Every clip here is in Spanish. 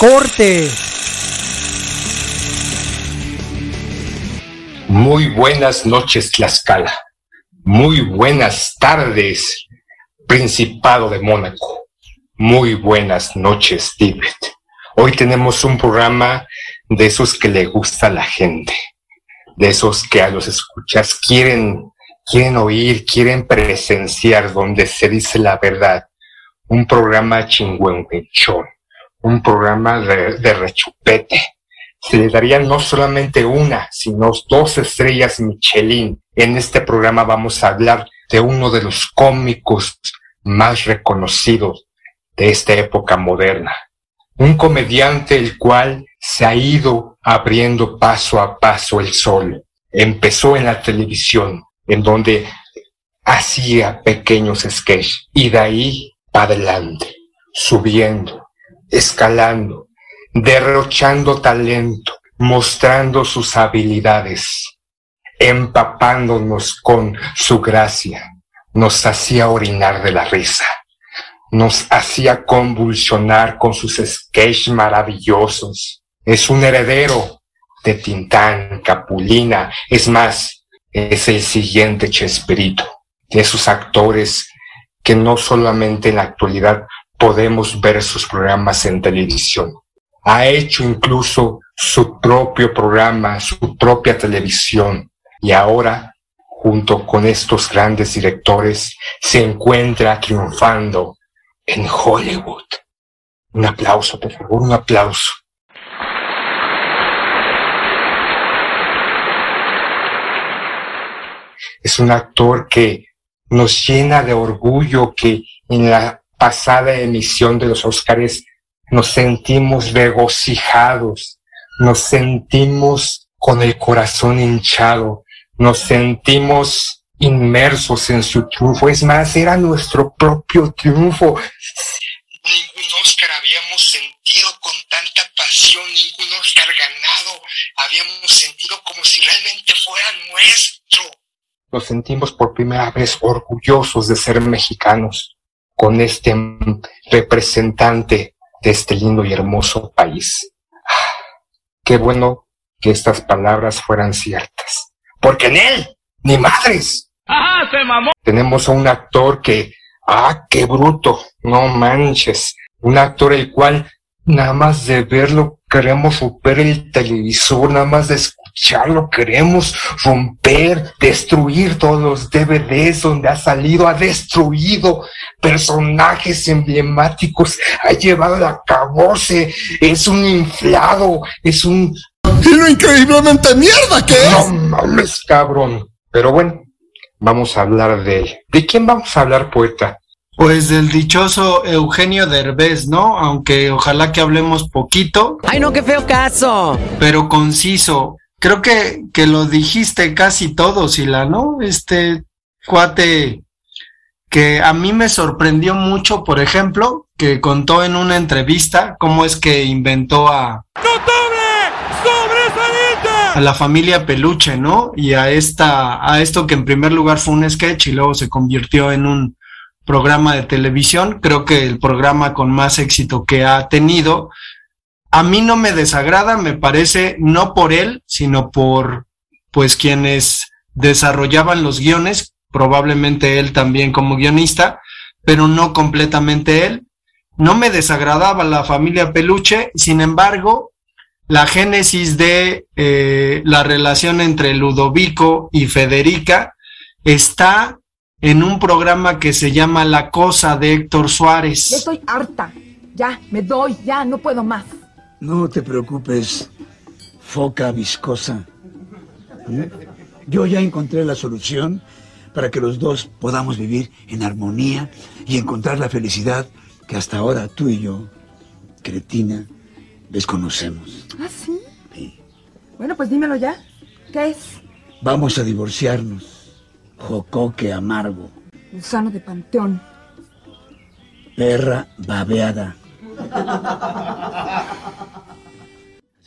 Corte. Muy buenas noches, Tlaxcala. Muy buenas tardes, Principado de Mónaco. Muy buenas noches, Tíbet. Hoy tenemos un programa de esos que le gusta a la gente, de esos que a los escuchas quieren, quieren oír, quieren presenciar, donde se dice la verdad. Un programa chingüengüenchón, un programa de, rechupete, se le darían no solamente una, sino dos estrellas Michelin. En este programa vamos a hablar de uno de los cómicos más reconocidos de esta época moderna. Un comediante el cual se ha ido abriendo paso a paso el sol. Empezó en la televisión, en donde hacía pequeños sketches y de ahí para adelante, subiendo, escalando, derrochando talento, mostrando sus habilidades, empapándonos con su gracia, nos hacía orinar de la risa, nos hacía convulsionar con sus sketches maravillosos. Es un heredero de Tintán, Capulina, es más, es el siguiente Chespirito, de esos actores que no solamente en la actualidad podemos ver sus programas en televisión, ha hecho incluso su propio programa, su propia televisión y ahora, junto con estos grandes directores, se encuentra triunfando en Hollywood. Un aplauso, por favor, un aplauso. Es un actor que nos llena de orgullo que en la pasada emisión de los Óscares nos sentimos regocijados, nos sentimos con el corazón hinchado, nos sentimos inmersos en su triunfo. Es más, era nuestro propio triunfo. Ningún Óscar habíamos sentido con tanta pasión, ningún Óscar ganado habíamos sentido como si realmente fuera nuestro. Nos sentimos por primera vez orgullosos de ser mexicanos con este representante de este lindo y hermoso país. Qué bueno que estas palabras fueran ciertas. Porque en él, ni madres. Tenemos a un actor que, ah, qué bruto, no manches. Un actor el cual, nada más de verlo, queremos romper el televisor, nada más de escucharlo, queremos romper, destruir todos los DVDs donde ha salido, ha destruido personajes emblemáticos, ha llevado a caboce, es un inflado, es un... ¿Y lo increíblemente mierda que es? No mames, cabrón. Pero bueno, vamos a hablar de él. ¿De quién vamos a hablar, poeta? Pues del dichoso Eugenio Derbez, ¿no? Aunque ojalá que hablemos poquito, Ay, no, qué feo caso. pero conciso. Creo que, que lo dijiste casi todo, Sila, ¿no? Este cuate que a mí me sorprendió mucho, por ejemplo, que contó en una entrevista cómo es que inventó a... A la familia Peluche, ¿no? Y a esta, a esto que en primer lugar fue un sketch y luego se convirtió en un programa de televisión. Creo que el programa con más éxito que ha tenido. A mí no me desagrada, me parece, no por él, sino por, pues, quienes desarrollaban los guiones, probablemente él también como guionista, pero no completamente él. No me desagradaba la familia Peluche, sin embargo, la génesis de eh, la relación entre Ludovico y Federica está en un programa que se llama La Cosa de Héctor Suárez. Estoy harta. Ya, me doy, ya, no puedo más. No te preocupes, foca viscosa. ¿Mm? Yo ya encontré la solución para que los dos podamos vivir en armonía y encontrar la felicidad que hasta ahora tú y yo, cretina, desconocemos. ¿Ah, sí? Bueno, pues dímelo ya. ¿Qué es? Vamos a divorciarnos. Jocoque amargo. Gusano de panteón. Perra babeada.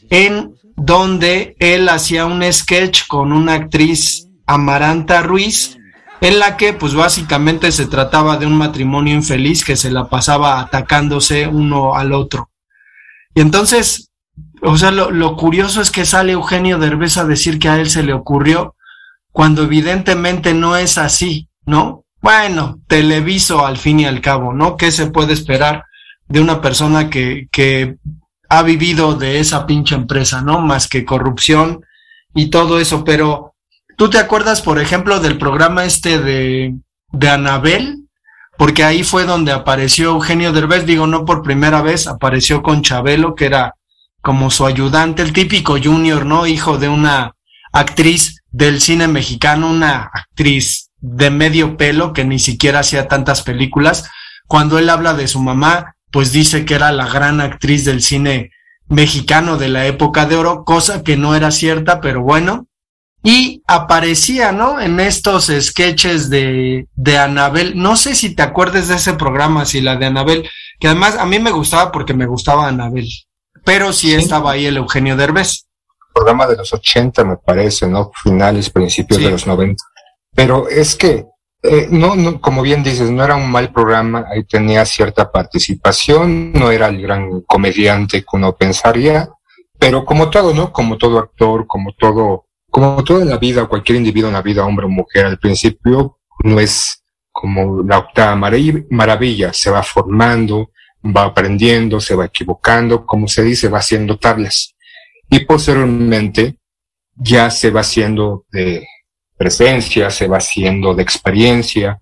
En donde él hacía un sketch con una actriz Amaranta Ruiz en la que pues básicamente se trataba de un matrimonio infeliz que se la pasaba atacándose uno al otro. Y entonces, o sea, lo, curioso es que sale Eugenio Derbez a decir que a él se le ocurrió cuando evidentemente no es así, ¿no? Bueno, televiso al fin y al cabo, ¿no? ¿Qué se puede esperar de una persona que, que ha vivido de esa pinche empresa, ¿no? Más que corrupción y todo eso, pero ¿Tú te acuerdas, por ejemplo, del programa este de, de Anabel? Porque ahí fue donde apareció Eugenio Derbez, digo, no por primera vez, apareció con Chabelo, que era como su ayudante, el típico junior, ¿no? Hijo de una actriz del cine mexicano, una actriz de medio pelo que ni siquiera hacía tantas películas. Cuando él habla de su mamá, pues dice que era la gran actriz del cine mexicano de la época de oro, cosa que no era cierta, pero bueno, y aparecía, ¿no? En estos sketches de, de Anabel. No sé si te acuerdes de ese programa, si la de Anabel, que además a mí me gustaba porque me gustaba Anabel, pero sí, estaba ahí el Eugenio Derbez. Programa de los 80, me parece, ¿no? Finales, principios de los 90. Pero es que, eh, no, no, como bien dices, no era un mal programa, ahí tenía cierta participación, no era el gran comediante que uno pensaría, pero como todo, ¿no? Como todo actor, como todo como toda la vida, cualquier individuo en la vida, hombre o mujer, al principio no es como la octava maravilla, se va formando, va aprendiendo, se va equivocando, como se dice, va haciendo tablas. Y posteriormente ya se va haciendo de presencia, se va haciendo de experiencia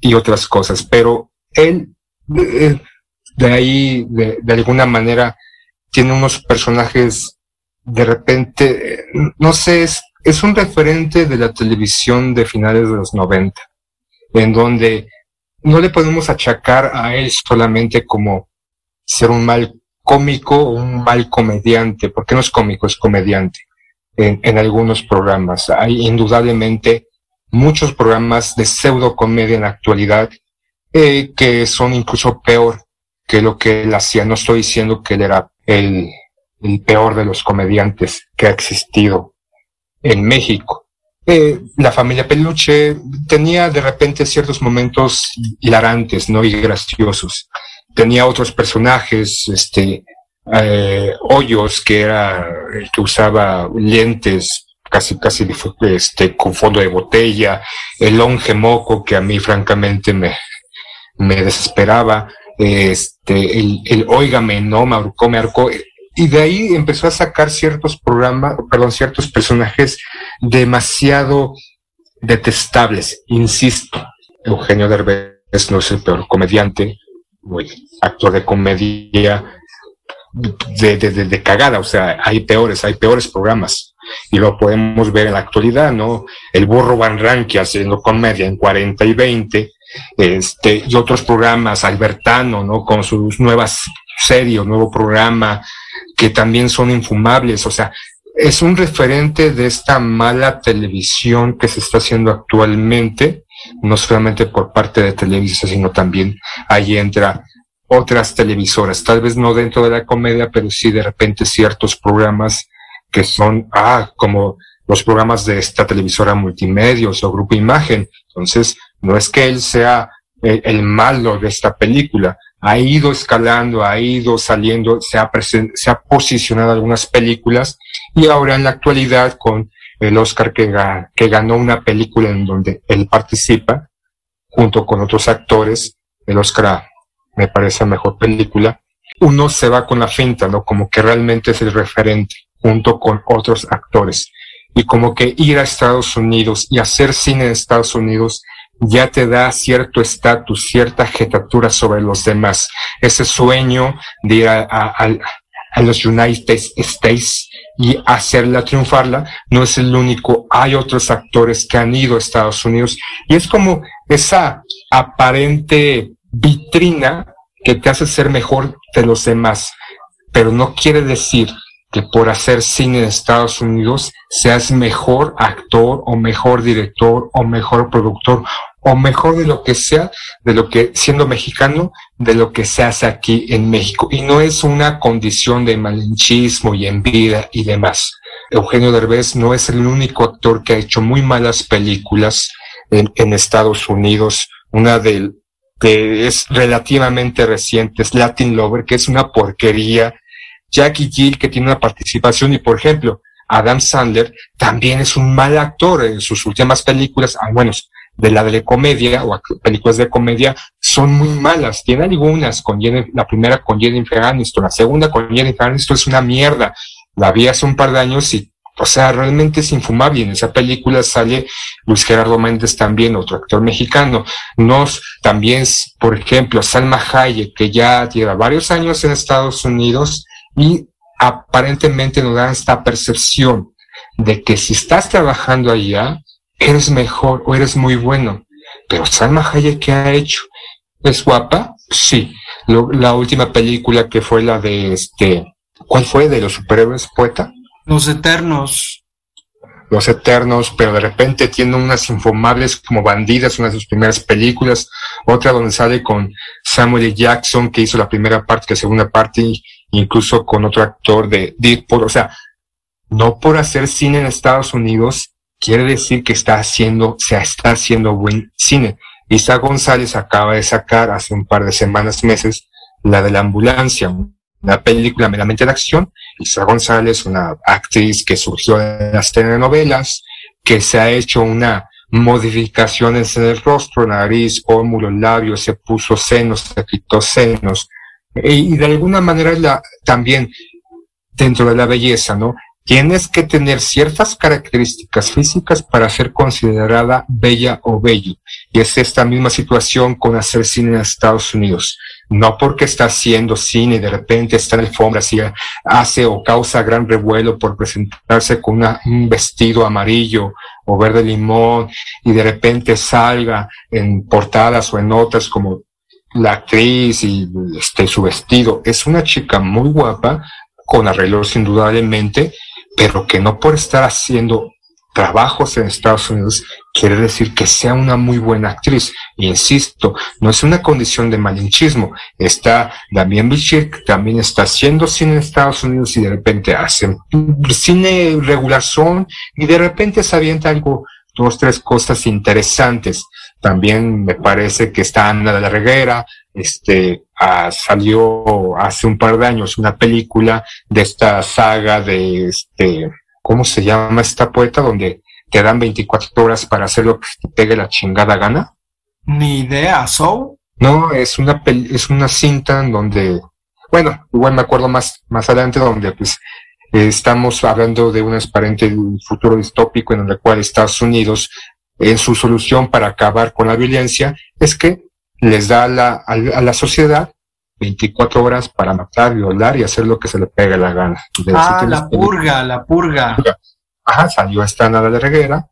y otras cosas. Pero él, eh, de ahí, de, de alguna manera, tiene unos personajes de repente, no sé, es, es un referente de la televisión de finales de los 90, en donde no le podemos achacar a él solamente como ser un mal cómico o un mal comediante, porque no es cómico, es comediante en, en algunos programas. Hay indudablemente muchos programas de pseudo comedia en la actualidad eh, que son incluso peor que lo que él hacía. No estoy diciendo que él era el el peor de los comediantes que ha existido en México. Eh, la familia Peluche tenía de repente ciertos momentos hilarantes, ¿no? Y graciosos. Tenía otros personajes, este, eh, Hoyos, que era el que usaba lentes casi, casi, este, con fondo de botella, el longe moco, que a mí francamente me, me desesperaba, este, el, el Óigame, ¿no? Me me y de ahí empezó a sacar ciertos programas, perdón, ciertos personajes demasiado detestables. Insisto, Eugenio Derbez no es el peor comediante, actor de comedia de, de, cagada, o sea, hay peores, hay peores programas. Y lo podemos ver en la actualidad, ¿no? El burro Van Ranke haciendo comedia en 40 y 20, este, y otros programas, Albertano, ¿no? Con sus nuevas series, nuevo programa, que también son infumables. O sea, es un referente de esta mala televisión que se está haciendo actualmente, no solamente por parte de Televisa, sino también ahí entra otras televisoras, tal vez no dentro de la comedia, pero sí de repente ciertos programas que son, ah, como los programas de esta televisora multimedios o Grupo Imagen. Entonces, no es que él sea el, el malo de esta película, ha ido escalando, ha ido saliendo, se ha, se ha posicionado algunas películas y ahora en la actualidad con el Oscar que, que ganó una película en donde él participa junto con otros actores, el Oscar me parece la mejor película, uno se va con la finta, ¿no? Como que realmente es el referente junto con otros actores. Y como que ir a Estados Unidos y hacer cine en Estados Unidos ya te da cierto estatus, cierta jetatura sobre los demás. Ese sueño de ir a, a, los United States y hacerla triunfarla no es el único. Hay otros actores que han ido a Estados Unidos y es como esa aparente vitrina que te hace ser mejor de los demás, pero no quiere decir que por hacer cine en Estados Unidos seas mejor actor o mejor director o mejor productor o mejor de lo que sea, de lo que siendo mexicano, de lo que se hace aquí en México. Y no es una condición de malinchismo y envidia y demás. Eugenio Derbez no es el único actor que ha hecho muy malas películas en, en Estados Unidos. Una del que es relativamente reciente, es Latin Lover, que es una porquería. Jackie Gill, que tiene una participación, y por ejemplo, Adam Sandler también es un mal actor en sus últimas películas, al menos de la de comedia o películas de comedia, son muy malas. Tiene algunas, con la primera con Jennifer Aniston, la segunda con Jennifer Aniston es una mierda. La vi hace un par de años y o sea, realmente es infumable. En esa película sale Luis Gerardo Méndez también, otro actor mexicano. Nos, también, por ejemplo, Salma Hayek, que ya lleva varios años en Estados Unidos y aparentemente nos da esta percepción de que si estás trabajando allá, eres mejor o eres muy bueno. Pero Salma Hayek, ¿qué ha hecho? ¿Es guapa? Sí. la última película que fue la de este, ¿cuál fue? De los superhéroes poeta. Los Eternos. Los Eternos, pero de repente tiene unas infumables como bandidas, una de sus primeras películas, otra donde sale con Samuel L. Jackson, que hizo la primera parte, la segunda parte, incluso con otro actor de Deadpool, o sea, no por hacer cine en Estados Unidos quiere decir que está haciendo, se está haciendo buen cine. Isa González acaba de sacar hace un par de semanas, meses, la de la ambulancia, una película meramente de acción. Isa González, una actriz que surgió de las telenovelas, que se ha hecho una modificaciones en el rostro, nariz, pómulo, labios, se puso senos, se quitó senos. Y, de alguna manera la, también dentro de la belleza, ¿no? Tienes que tener ciertas características físicas para ser considerada bella o bello. Y es esta misma situación con hacer cine en Estados Unidos no porque está haciendo cine y de repente está en alfombra, si hace o causa gran revuelo por presentarse con un vestido amarillo o verde limón y de repente salga en portadas o en notas como la actriz y este, su vestido. Es una chica muy guapa, con arreglos indudablemente, pero que no por estar haciendo trabajos en Estados Unidos quiere decir que sea una muy buena actriz. Insisto, no es una condición de malinchismo. Está Damien Bichir, también está haciendo cine en Estados Unidos y de repente hace cine regular son y de repente se avienta algo, dos, tres cosas interesantes. También me parece que está Ana de la este, ah, salió hace un par de años una película de esta saga de este, ¿cómo se llama esta poeta? Donde te dan 24 horas para hacer lo que te pegue la chingada gana. Ni idea, ¿so? No, es una es una cinta en donde, bueno, igual me acuerdo más, más adelante donde pues estamos hablando de un transparente futuro distópico en el cual Estados Unidos, en su solución para acabar con la violencia, es que les da a la, a la sociedad 24 horas para matar, violar y hacer lo que se le pegue la gana. ah, la purga, la purga. Ajá, salió esta nada de reguera,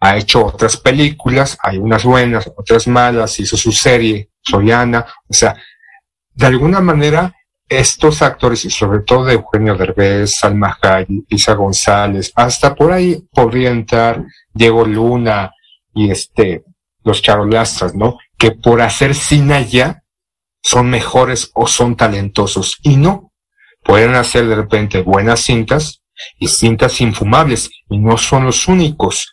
ha hecho otras películas, hay unas buenas, otras malas, hizo su serie, Soriana, o sea, de alguna manera estos actores, y sobre todo Eugenio Derbez, Salma Hayek, Isa González, hasta por ahí podría entrar Diego Luna y este, los charolastras, ¿no? Que por hacer cine allá son mejores o son talentosos. Y no, pueden hacer de repente buenas cintas y cintas infumables, y no son los únicos.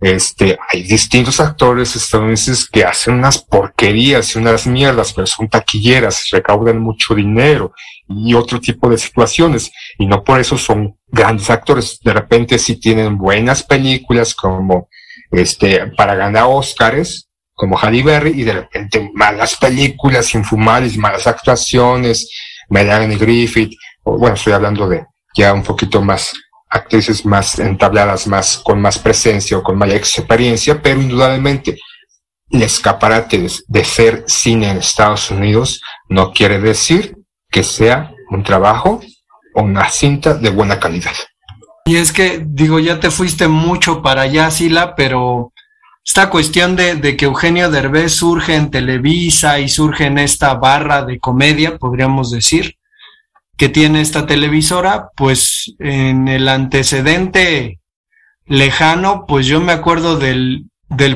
Este, hay distintos actores estadounidenses que hacen unas porquerías y unas mierdas, pero son taquilleras, recaudan mucho dinero y otro tipo de situaciones. Y no por eso son grandes actores. De repente sí tienen buenas películas como, este, para ganar Óscares, como Halle Berry, y de repente malas películas, infumables, malas actuaciones, Melanie Griffith, o, bueno, estoy hablando de ya un poquito más actrices más entabladas, más con más presencia o con mayor experiencia, pero indudablemente el escaparate de ser cine en Estados Unidos no quiere decir que sea un trabajo o una cinta de buena calidad. Y es que, digo, ya te fuiste mucho para allá, Sila, pero esta cuestión de, que Eugenio Derbez surge en Televisa y surge en esta barra de comedia, podríamos decir, que tiene esta televisora, pues en el antecedente lejano, pues yo me acuerdo del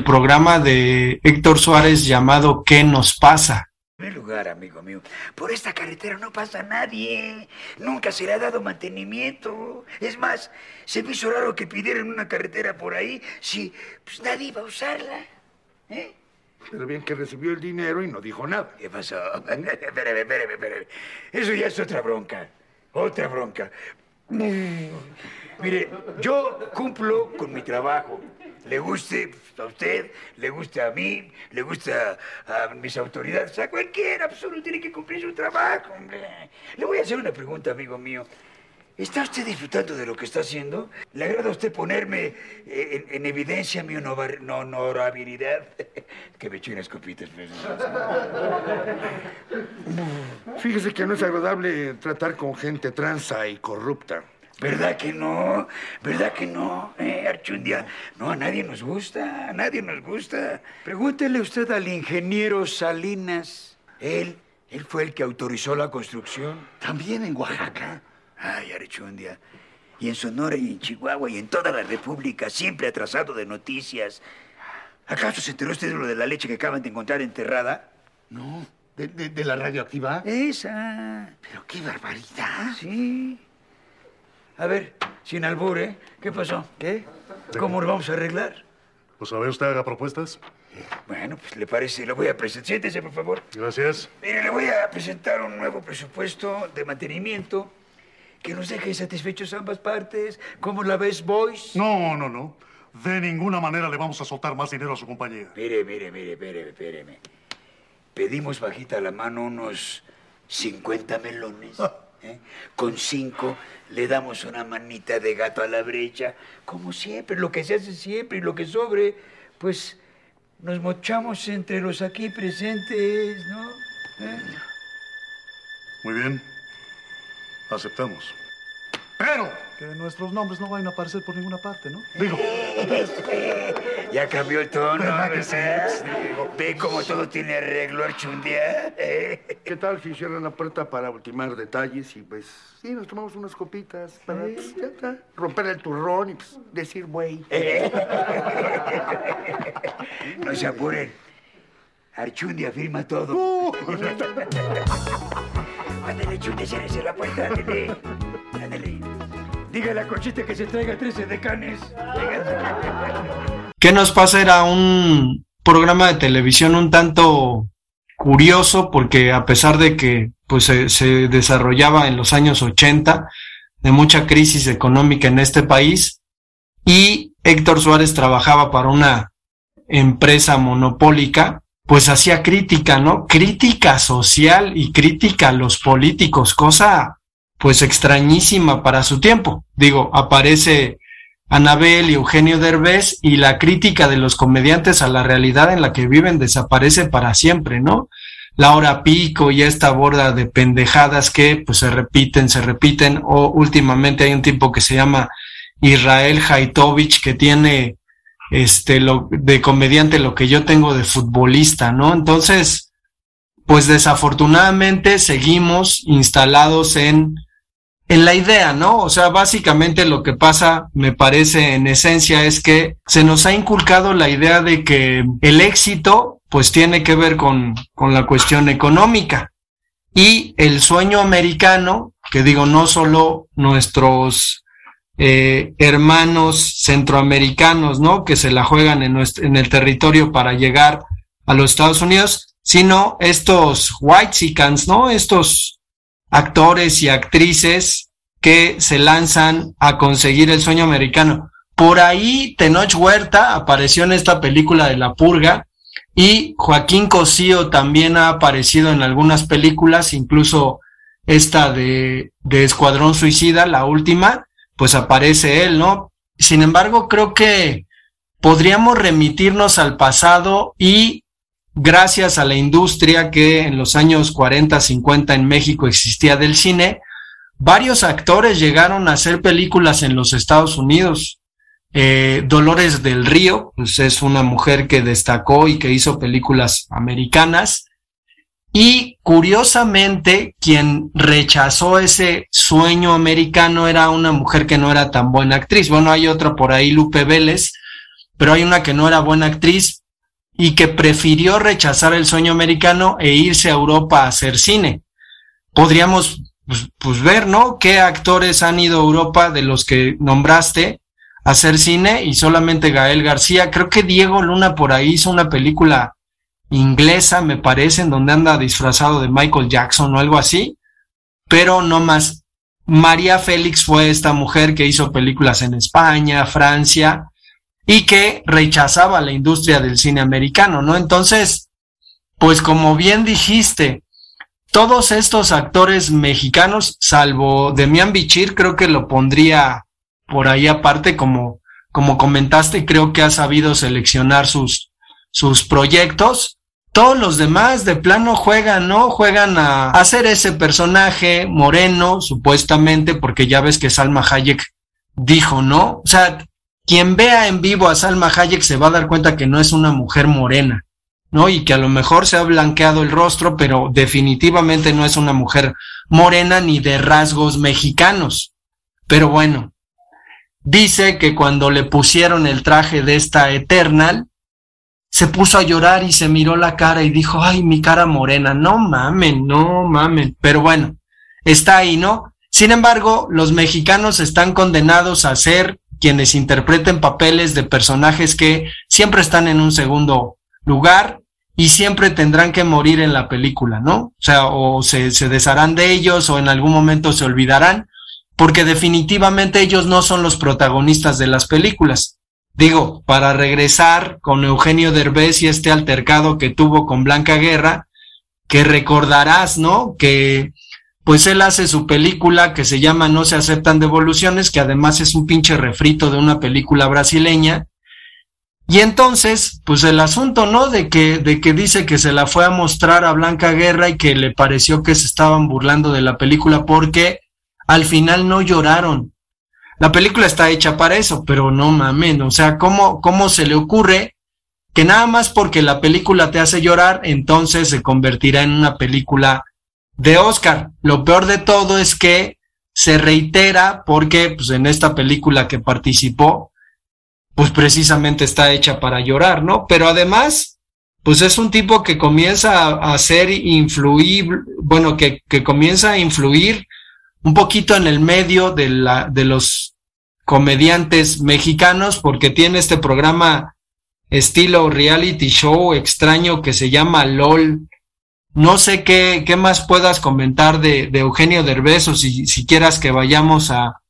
programa de Héctor Suárez llamado ¿Qué nos pasa? Primer lugar, amigo mío, por esta carretera no pasa nadie. Nunca se le ha dado mantenimiento. Es más, se me hizo raro que pidieran una carretera por ahí si pues, nadie iba a usarla. ¿Eh? Pero bien que recibió el dinero y no dijo nada. ¿Qué pasó? espérame, espérame, espérame. Eso ya es otra bronca. Otra bronca. Mire, yo cumplo con mi trabajo. Le guste a usted, le gusta a mí, le gusta a mis autoridades, a cualquiera, uno tiene que cumplir su trabajo, hombre. Le voy a hacer una pregunta, amigo mío. ¿Está usted disfrutando de lo que está haciendo? ¿Le agrada a usted ponerme en, en evidencia mi honor, no, honorabilidad? que me eché copitas. Pues. Fíjese que no es agradable tratar con gente transa y corrupta. ¿Verdad que no? ¿Verdad que no? ¿Eh, Archundia? No, a nadie nos gusta, a nadie nos gusta. Pregúntele usted al ingeniero Salinas. Él, él fue el que autorizó la construcción. También en Oaxaca. Ay, Archundia. Y en Sonora y en Chihuahua y en toda la República, siempre atrasado de noticias. ¿Acaso se enteró usted de lo de la leche que acaban de encontrar enterrada? No. ¿De, de, de la radioactiva? Esa. Pero qué barbaridad. Sí. A ver, sin albur, ¿eh? ¿Qué pasó? ¿Qué? ¿Cómo lo vamos a arreglar? Pues a ver, usted haga propuestas. Bueno, pues le parece, lo voy a presentar. Siéntese, por favor. Gracias. Mire, le voy a presentar un nuevo presupuesto de mantenimiento que nos deje satisfechos ambas partes. ¿Cómo la ves, boys? No, no, no. De ninguna manera le vamos a soltar más dinero a su compañía. Mire, mire, mire, mire, espéreme. Pedimos bajita la mano unos 50 melones. ¿eh? Con cinco le damos una manita de gato a la brecha, como siempre, lo que se hace siempre y lo que sobre, pues nos mochamos entre los aquí presentes, ¿no? ¿Eh? Muy bien. Aceptamos. Pero que nuestros nombres no vayan a aparecer por ninguna parte, ¿no? Digo. ya cambió el tono, ¿Verdad que ¿verdad? sí? Ve cómo todo tiene arreglo, Archundia. ¿Qué tal si cierran la puerta para ultimar detalles y pues sí, nos tomamos unas copitas para pues, ya está, romper el turrón y pues decir güey? No se apuren. Archundia firma todo. Uh. Ándale, Archundia, ciérrese la puerta. Dígale a Conchita que se traiga 13 decanes. ¿Qué nos pasa? Era un programa de televisión un tanto curioso porque a pesar de que pues se, se desarrollaba en los años 80 de mucha crisis económica en este país y Héctor Suárez trabajaba para una empresa monopólica, pues hacía crítica, ¿no? Crítica social y crítica a los políticos, cosa pues extrañísima para su tiempo. Digo, aparece Anabel y Eugenio Derbez y la crítica de los comediantes a la realidad en la que viven desaparece para siempre, ¿no? La hora pico y esta borda de pendejadas que pues se repiten, se repiten, o últimamente hay un tipo que se llama Israel Haitovich que tiene este lo de comediante lo que yo tengo de futbolista, ¿no? Entonces, pues desafortunadamente seguimos instalados en, en la idea, ¿no? O sea, básicamente lo que pasa, me parece en esencia, es que se nos ha inculcado la idea de que el éxito, pues tiene que ver con, con la cuestión económica. Y el sueño americano, que digo, no solo nuestros eh, hermanos centroamericanos, ¿no? Que se la juegan en, nuestro, en el territorio para llegar a los Estados Unidos, sino estos white ¿no? Estos actores y actrices que se lanzan a conseguir el sueño americano. Por ahí Tenoch Huerta apareció en esta película de La Purga y Joaquín Cosío también ha aparecido en algunas películas, incluso esta de, de Escuadrón Suicida, la última, pues aparece él, ¿no? Sin embargo, creo que podríamos remitirnos al pasado y gracias a la industria que en los años 40, 50 en México existía del cine, varios actores llegaron a hacer películas en los Estados Unidos. Eh, Dolores del Río, pues es una mujer que destacó y que hizo películas americanas. Y curiosamente, quien rechazó ese sueño americano era una mujer que no era tan buena actriz. Bueno, hay otra por ahí, Lupe Vélez, pero hay una que no era buena actriz, y que prefirió rechazar el sueño americano e irse a Europa a hacer cine. Podríamos pues, pues, ver, ¿no? ¿Qué actores han ido a Europa de los que nombraste a hacer cine y solamente Gael García? Creo que Diego Luna por ahí hizo una película inglesa, me parece, en donde anda disfrazado de Michael Jackson o algo así, pero no más. María Félix fue esta mujer que hizo películas en España, Francia, y que rechazaba la industria del cine americano, ¿no? Entonces, pues como bien dijiste, todos estos actores mexicanos, salvo Demian Bichir, creo que lo pondría por ahí aparte como, como comentaste, creo que ha sabido seleccionar sus, sus proyectos. Todos los demás de plano juegan, ¿no? Juegan a hacer ese personaje moreno, supuestamente, porque ya ves que Salma Hayek dijo, ¿no? O sea, quien vea en vivo a Salma Hayek se va a dar cuenta que no es una mujer morena, ¿no? Y que a lo mejor se ha blanqueado el rostro, pero definitivamente no es una mujer morena ni de rasgos mexicanos. Pero bueno, dice que cuando le pusieron el traje de esta Eternal, se puso a llorar y se miró la cara y dijo, ay, mi cara morena, no mamen, no mamen. Pero bueno, está ahí, ¿no? Sin embargo, los mexicanos están condenados a ser quienes interpreten papeles de personajes que siempre están en un segundo lugar y siempre tendrán que morir en la película, ¿no? O sea, o se, se desharán de ellos o en algún momento se olvidarán, porque definitivamente ellos no son los protagonistas de las películas. Digo, para regresar con Eugenio Derbez y este altercado que tuvo con Blanca Guerra, que recordarás, ¿no? Que pues él hace su película que se llama No se aceptan devoluciones, que además es un pinche refrito de una película brasileña. Y entonces, pues el asunto, ¿no? De que, de que dice que se la fue a mostrar a Blanca Guerra y que le pareció que se estaban burlando de la película porque al final no lloraron. La película está hecha para eso, pero no mamen, o sea, ¿cómo, cómo se le ocurre que nada más porque la película te hace llorar, entonces se convertirá en una película de Oscar. Lo peor de todo es que se reitera porque pues, en esta película que participó, pues precisamente está hecha para llorar, ¿no? Pero además, pues es un tipo que comienza a, hacer influir, bueno, que, que comienza a influir un poquito en el medio de, la, de los comediantes mexicanos porque tiene este programa estilo reality show extraño que se llama LOL no sé qué, qué más puedas comentar de, Eugenio Derbez o si, si quieras que vayamos a,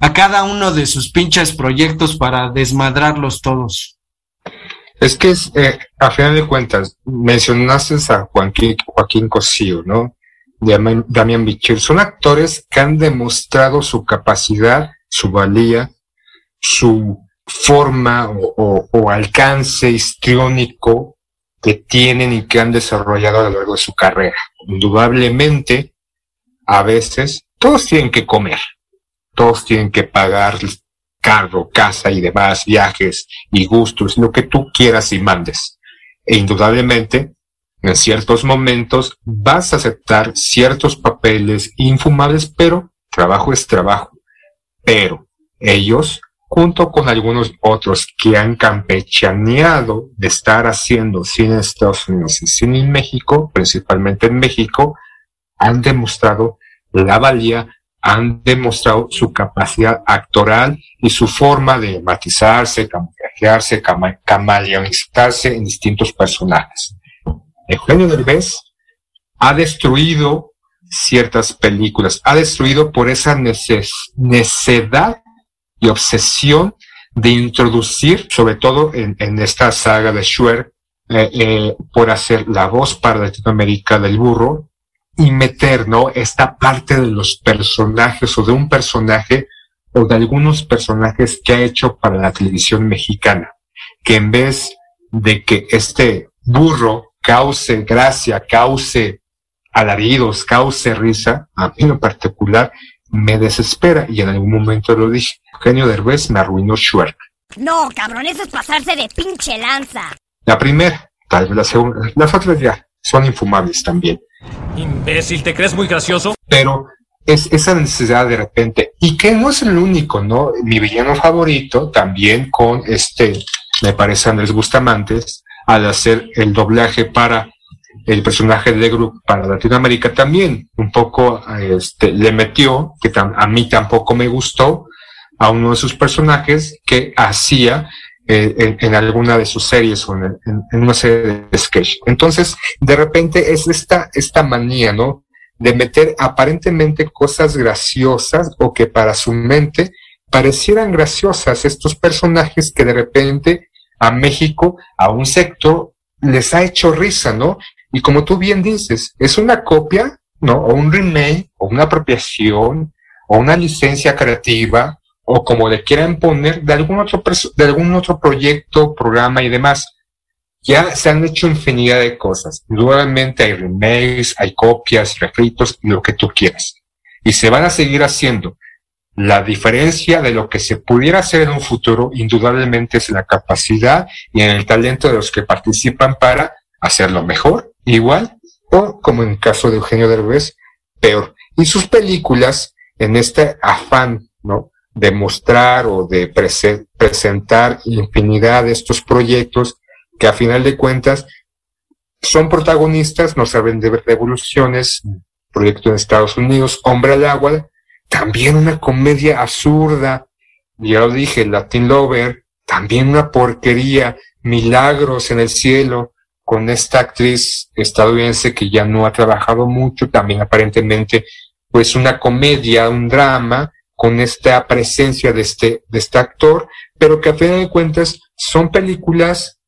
a cada uno de sus pinches proyectos para desmadrarlos todos. Es que eh, a final de cuentas, mencionaste a Joaquín, Joaquín Cosío, ¿no? Damián Bichir. Son actores que han demostrado su capacidad, su valía, su forma o, o, o alcance histriónico que tienen y que han desarrollado a lo largo de su carrera. Indudablemente, a veces, todos tienen que comer, todos tienen que pagar carro, casa y demás, viajes y gustos, lo que tú quieras y mandes. E indudablemente, en ciertos momentos vas a aceptar ciertos papeles infumables, pero trabajo es trabajo. Pero ellos, junto con algunos otros que han campechaneado de estar haciendo cine en Estados Unidos y cine en México, principalmente en México, han demostrado la valía, han demostrado su capacidad actoral y su forma de matizarse, camuflajearse, camaleonizarse en distintos personajes. Eugenio Derbez ha destruido ciertas películas, ha destruido por esa necedad y obsesión de introducir, sobre todo en, esta saga de Schwer, eh, eh, por hacer la voz para Latinoamérica del burro y meter, ¿no? Esta parte de los personajes o de un personaje o de algunos personajes que ha hecho para la televisión mexicana, que en vez de que este burro cause gracia, cause alaridos, cause risa, a mí en particular me desespera y en algún momento lo dije. Eugenio Derbez me arruinó Shrek. No, cabrón, eso es pasarse de pinche lanza. La primera, tal vez la segunda, las otras ya son infumables también. Imbécil, ¿te crees muy gracioso? Pero es esa necesidad de repente, y que no es el único, ¿no? Mi villano favorito también con este, me parece Andrés Bustamantes, al hacer el doblaje para el personaje de Group para Latinoamérica también un poco este, le metió, que a mí tampoco me gustó, a uno de sus personajes que hacía eh, en, alguna de sus series o en, una serie de sketch. Entonces, de repente es esta, esta manía, ¿no? De meter aparentemente cosas graciosas o que para su mente parecieran graciosas estos personajes que de repente a México, a un sector, les ha hecho risa, ¿no? Y como tú bien dices, es una copia, ¿no? O un remake, o una apropiación, o una licencia creativa, o como le quieran poner, de algún otro, de algún otro proyecto, programa y demás. Ya se han hecho infinidad de cosas. Nuevamente hay remakes, hay copias, refritos, lo que tú quieras. Y se van a seguir haciendo. La diferencia de lo que se pudiera hacer en un futuro, indudablemente, es la capacidad y en el talento de los que participan para hacerlo mejor, igual, o como en el caso de Eugenio Derbez, peor. Y sus películas, en este afán, ¿no? De mostrar o de presentar infinidad de estos proyectos que a final de cuentas son protagonistas, no saben de revoluciones, proyecto en Estados Unidos, Hombre al Agua, también una comedia absurda, ya lo dije, Latin Lover, también una porquería, Milagros en el cielo, con esta actriz estadounidense que ya no ha trabajado mucho, también aparentemente, pues una comedia, un drama, con esta presencia de este, de este actor, pero que a fin de cuentas son películas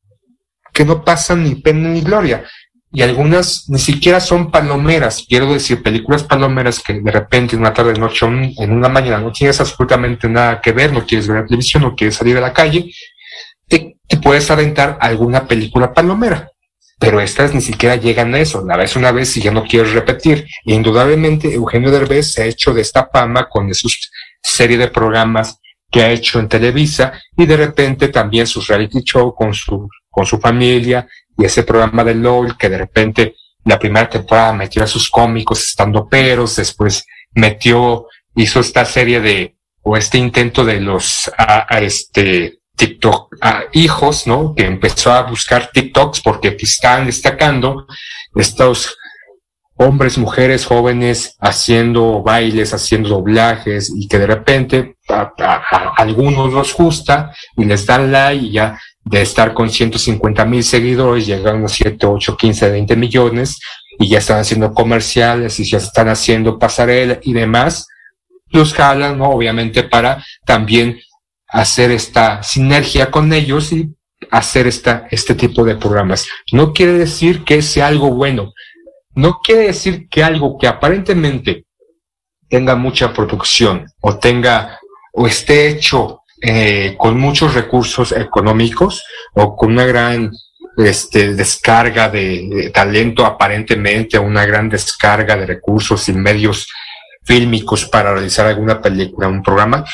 que no pasan ni pena ni gloria y algunas ni siquiera son palomeras, quiero decir, películas palomeras que de repente en una tarde, noche, en una mañana no tienes absolutamente nada que ver, no quieres ver la televisión, no quieres salir a la calle, te, puedes aventar alguna película palomera. Pero estas ni siquiera llegan a eso, la ves una vez y ya no quieres repetir. Indudablemente Eugenio Derbez se ha hecho de esta fama con su serie de programas que ha hecho en Televisa y de repente también sus reality show con su, con su familia y ese programa de LOL que de repente la primera temporada metió a sus cómicos estando peros, después metió, hizo esta serie de, o este intento de los, a, este, TikTok, a hijos, ¿no? Que empezó a buscar TikToks porque están destacando estos hombres, mujeres, jóvenes haciendo bailes, haciendo doblajes y que de repente a, a algunos los gusta y les dan like y ya de estar con 150 mil seguidores, llegan a 7, 8, 15, 20 millones y ya están haciendo comerciales y ya están haciendo pasarela y demás, los jalan, ¿no? Obviamente para también hacer esta sinergia con ellos y hacer esta, este tipo de programas. No quiere decir que sea algo bueno. No quiere decir que algo que aparentemente tenga mucha producción o tenga o esté hecho eh, con muchos recursos económicos o con una gran este, descarga de, talento aparentemente, una gran descarga de recursos y medios fílmicos para realizar alguna película, un programa,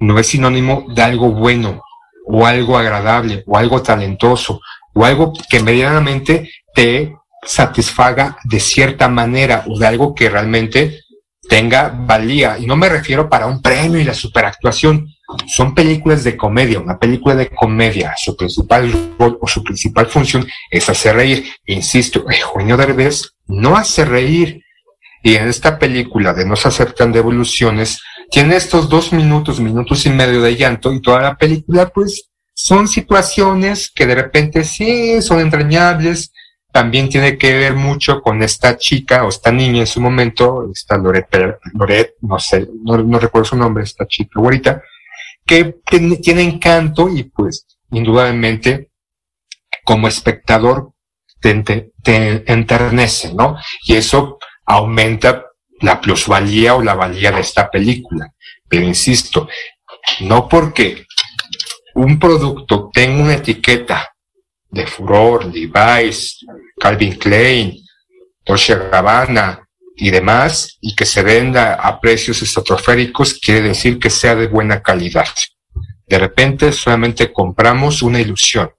no es sinónimo de algo bueno o algo agradable o algo talentoso o algo que medianamente te satisfaga de cierta manera o de algo que realmente tenga valía. Y no me refiero para un premio y la superactuación. Son películas de comedia. Una película de comedia, su principal rol o su principal función es hacer reír. Insisto, Eugenio Derbez no hace reír. Y en esta película de No se aceptan devoluciones, tiene estos dos minutos, minutos y medio de llanto y toda la película pues son situaciones que de repente sí son entrañables, también tiene que ver mucho con esta chica o esta niña en su momento, esta Loret, Loret no sé, no, recuerdo su nombre, esta chica güerita, que tiene, encanto y pues indudablemente como espectador te enternece, ¿no? Y eso aumenta la plusvalía o la valía de esta película. Pero insisto, no porque un producto tenga una etiqueta de furor, Levi's, Calvin Klein, Dolce Gabbana y demás, y que se venda a precios estratosféricos, quiere decir que sea de buena calidad. De repente solamente compramos una ilusión.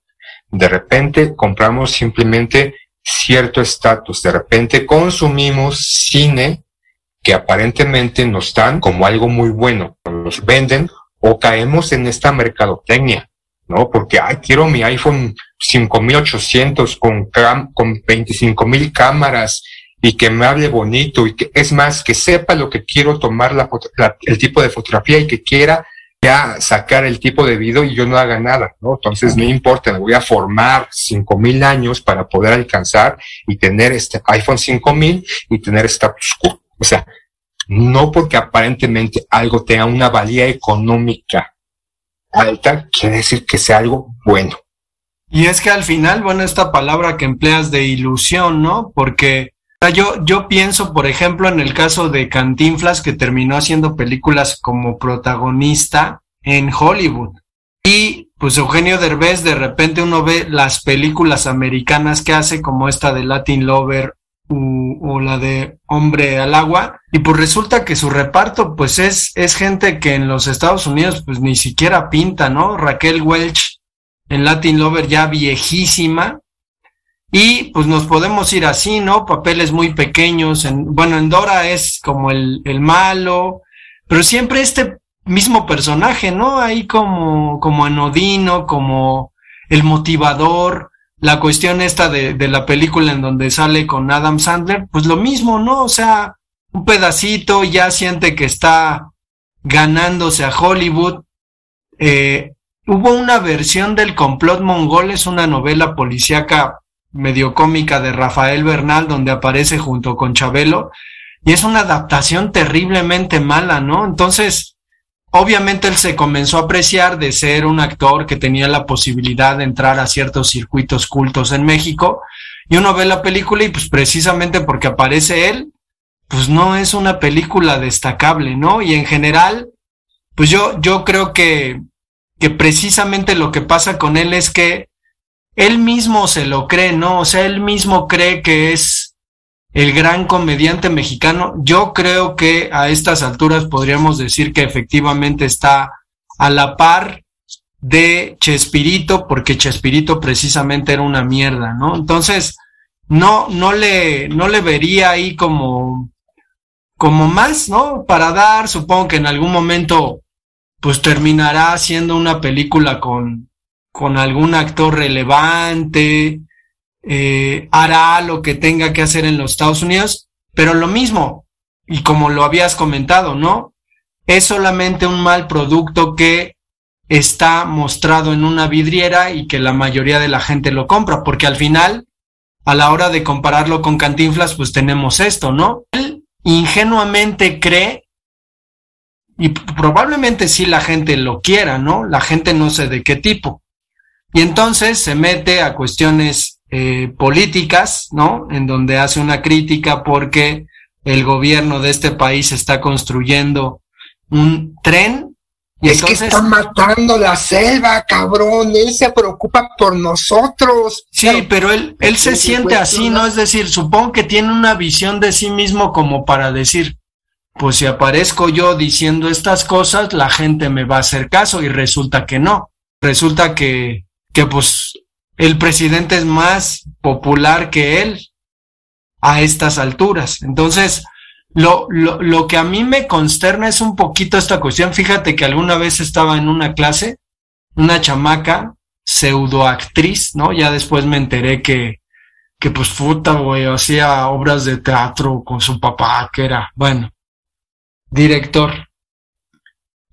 De repente compramos simplemente cierto estatus. De repente consumimos cine que aparentemente nos dan como algo muy bueno. Nos venden o caemos en esta mercadotecnia ¿no? Porque, ay, quiero mi iPhone 5800 con, con 25 cámaras y que me hable bonito y que, es más, que sepa lo que quiero tomar la, el tipo de fotografía y que quiera ya sacar el tipo de video y yo no haga nada, ¿no? Entonces no importa, me voy a formar 5000 años para poder alcanzar y tener este iPhone 5000 y tener status quo. O sea, no porque aparentemente algo tenga una valía económica alta quiere decir que sea algo bueno. Y es que al final, bueno, esta palabra que empleas de ilusión, ¿no? Porque yo, yo pienso, por ejemplo, en el caso de Cantinflas, que terminó haciendo películas como protagonista en Hollywood. Y pues Eugenio Derbez, de repente uno ve las películas americanas que hace, como esta de Latin Lover o, la de Hombre al Agua, y pues resulta que su reparto pues es, es gente que en los Estados Unidos pues ni siquiera pinta, ¿no? Raquel Welch en Latin Lover ya viejísima, y pues nos podemos ir así, ¿no? Papeles muy pequeños, en, bueno, en Dora es como el, el malo, pero siempre este mismo personaje, ¿no? Ahí como, como anodino, como el motivador, la cuestión esta de, de, la película en donde sale con Adam Sandler, pues lo mismo, ¿no? O sea, un pedacito ya siente que está ganándose a Hollywood. Eh, hubo una versión del complot mongol, es una novela policíaca medio cómica de Rafael Bernal, donde aparece junto con Chabelo, y es una adaptación terriblemente mala, ¿no? Entonces, Obviamente él se comenzó a apreciar de ser un actor que tenía la posibilidad de entrar a ciertos circuitos cultos en México y uno ve la película y pues precisamente porque aparece él, pues no es una película destacable, ¿no? Y en general, pues yo, yo creo que, que precisamente lo que pasa con él es que él mismo se lo cree, ¿no? O sea, él mismo cree que es el gran comediante mexicano. Yo creo que a estas alturas podríamos decir que efectivamente está a la par de Chespirito, porque Chespirito precisamente era una mierda, ¿no? Entonces, no, no le, no le vería ahí como, como más, ¿no? Para dar, supongo que en algún momento, pues terminará siendo una película con, con algún actor relevante, eh, hará lo que tenga que hacer en los Estados Unidos, pero lo mismo, y como lo habías comentado, ¿no? Es solamente un mal producto que está mostrado en una vidriera y que la mayoría de la gente lo compra, porque al final, a la hora de compararlo con Cantinflas, pues tenemos esto, ¿no? Él ingenuamente cree, y probablemente sí la gente lo quiera, ¿no? La gente no sé de qué tipo. Y entonces se mete a cuestiones eh, políticas, ¿no? En donde hace una crítica porque el gobierno de este país está construyendo un tren. Y es que está matando la selva, cabrón. Él se preocupa por nosotros. Sí, pero él, él se siente así, ¿no? Es decir, supongo que tiene una visión de sí mismo como para decir, pues si aparezco yo diciendo estas cosas, la gente me va a hacer caso y resulta que no. Resulta que, que pues el presidente es más popular que él a estas alturas. Entonces, lo, lo, lo que a mí me consterna es un poquito esta cuestión. Fíjate que alguna vez estaba en una clase, una chamaca, pseudoactriz, ¿no? Ya después me enteré que, que pues puta, güey, hacía obras de teatro con su papá, que era, bueno, director.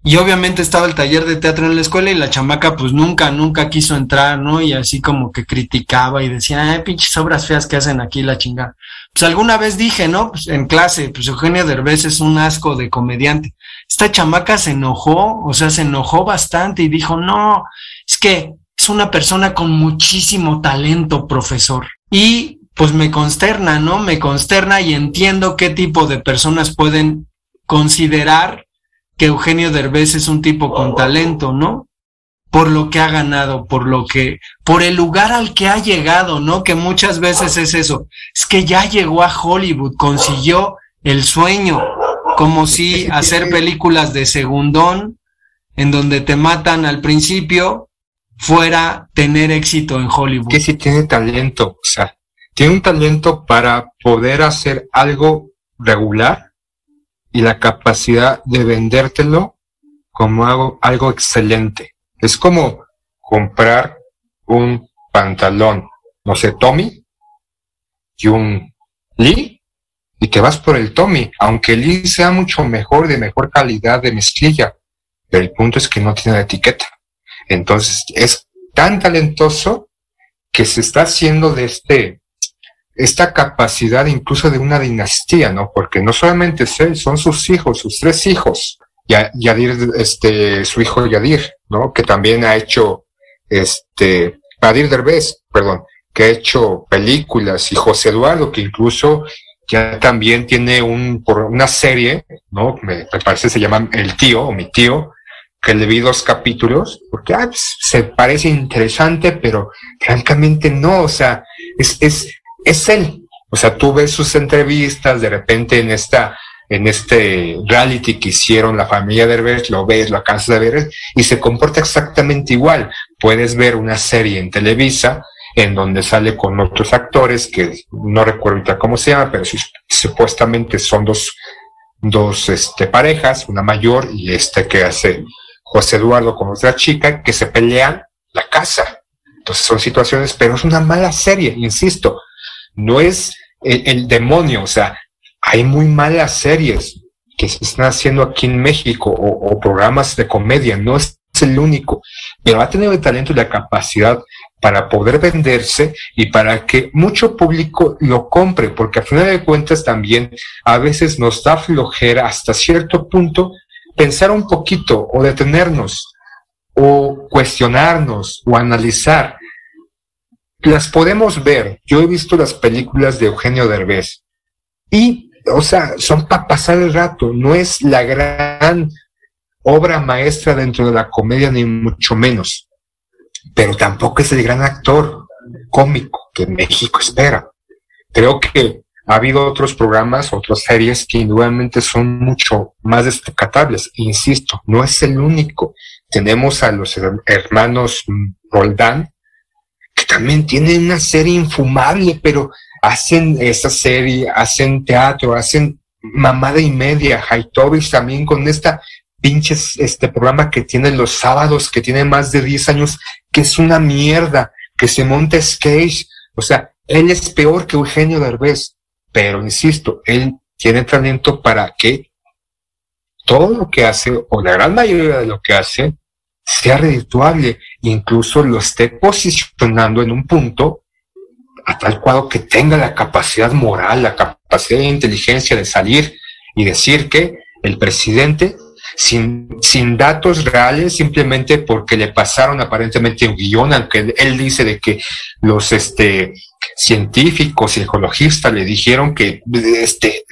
Y obviamente estaba el taller de teatro en la escuela y la chamaca pues nunca, nunca quiso entrar, ¿no? Y así como que criticaba y decía, ay, pinches obras feas que hacen aquí la chingada. Pues alguna vez dije, ¿no? Pues en clase, pues Eugenio Derbez es un asco de comediante. Esta chamaca se enojó, o sea, se enojó bastante y dijo, no, es que es una persona con muchísimo talento, profesor. Y pues me consterna, ¿no? Me consterna y entiendo qué tipo de personas pueden considerar que Eugenio Derbez es un tipo con talento, ¿no? Por lo que ha ganado, por lo que, por el lugar al que ha llegado, ¿no? Que muchas veces es eso. Es que ya llegó a Hollywood, consiguió el sueño, como si hacer películas de segundón, en donde te matan al principio, fuera tener éxito en Hollywood. Que si tiene talento, o sea, tiene un talento para poder hacer algo regular y la capacidad de vendértelo como algo, algo excelente. Es como comprar un pantalón, no sé, Tommy y un Lee y te vas por el Tommy, aunque Lee sea mucho mejor, de mejor calidad de mezclilla, pero el punto es que no tiene etiqueta. Entonces es tan talentoso que se está haciendo de este esta capacidad incluso de una dinastía, ¿no? Porque no solamente es él, son sus hijos, sus tres hijos. Yadir, este, su hijo Yadir, ¿no? Que también ha hecho, este, Yadir Derbez, perdón, que ha hecho películas y José Eduardo, que incluso ya también tiene un, por una serie, ¿no? Me, me parece se llama El Tío o Mi Tío, que le vi dos capítulos, porque ah, pues, se parece interesante, pero francamente no, o sea, es, es, es él. O sea, tú ves sus entrevistas, de repente en esta, en este reality que hicieron la familia Derbez, lo ves, lo alcanzas de ver, y se comporta exactamente igual. Puedes ver una serie en Televisa, en donde sale con otros actores, que no recuerdo ahorita cómo se llama, pero supuestamente son dos, dos este, parejas, una mayor y este que hace José Eduardo con otra chica, que se pelean la casa. Entonces son situaciones, pero es una mala serie, insisto no es el, demonio, o sea, hay muy malas series que se están haciendo aquí en México o, programas de comedia, no es el único, pero ha tenido el talento y la capacidad para poder venderse y para que mucho público lo compre, porque a final de cuentas también a veces nos da flojera hasta cierto punto pensar un poquito o detenernos o cuestionarnos o analizar las podemos ver. Yo he visto las películas de Eugenio Derbez y, o sea, son para pasar el rato. No es la gran obra maestra dentro de la comedia, ni mucho menos. Pero tampoco es el gran actor cómico que México espera. Creo que ha habido otros programas, otras series que indudablemente son mucho más destacables. Insisto, no es el único. Tenemos a los hermanos Roldán, también tienen una serie infumable, pero hacen esa serie, hacen teatro, hacen mamada y media, Haitovich también con esta pinches este programa que tiene los sábados, que tiene más de 10 años, que es una mierda, que se monta sketch, o sea, él es peor que Eugenio Derbez, pero insisto, él tiene talento para que todo lo que hace, o la gran mayoría de lo que hace, sea redituable, incluso lo esté posicionando en un punto a tal cual que tenga la capacidad moral, la capacidad de inteligencia de salir y decir que el presidente, sin, sin datos reales, simplemente porque le pasaron aparentemente un guion, aunque él dice de que los este, científicos y ecologistas le dijeron que este,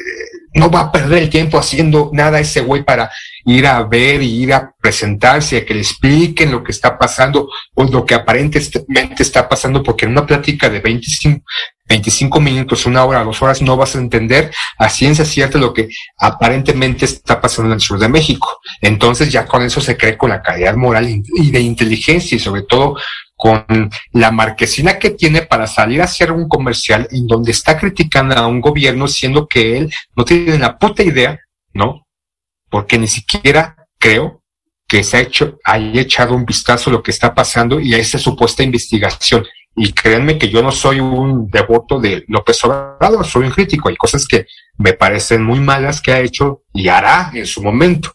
no va a perder el tiempo haciendo nada ese güey para ir a ver y ir a presentarse, a que le expliquen lo que está pasando o lo que aparentemente está pasando, porque en una plática de 25, 25 minutos, una hora, dos horas, no vas a entender a ciencia cierta lo que aparentemente está pasando en el sur de México. Entonces ya con eso se cree con la calidad moral y de inteligencia y sobre todo con la marquesina que tiene para salir a hacer un comercial en donde está criticando a un gobierno siendo que él no tiene la puta idea, ¿no? Porque ni siquiera creo que se ha hecho, haya echado un vistazo a lo que está pasando y a esa supuesta investigación. Y créanme que yo no soy un devoto de López Obrador, soy un crítico. Hay cosas que me parecen muy malas que ha hecho y hará en su momento.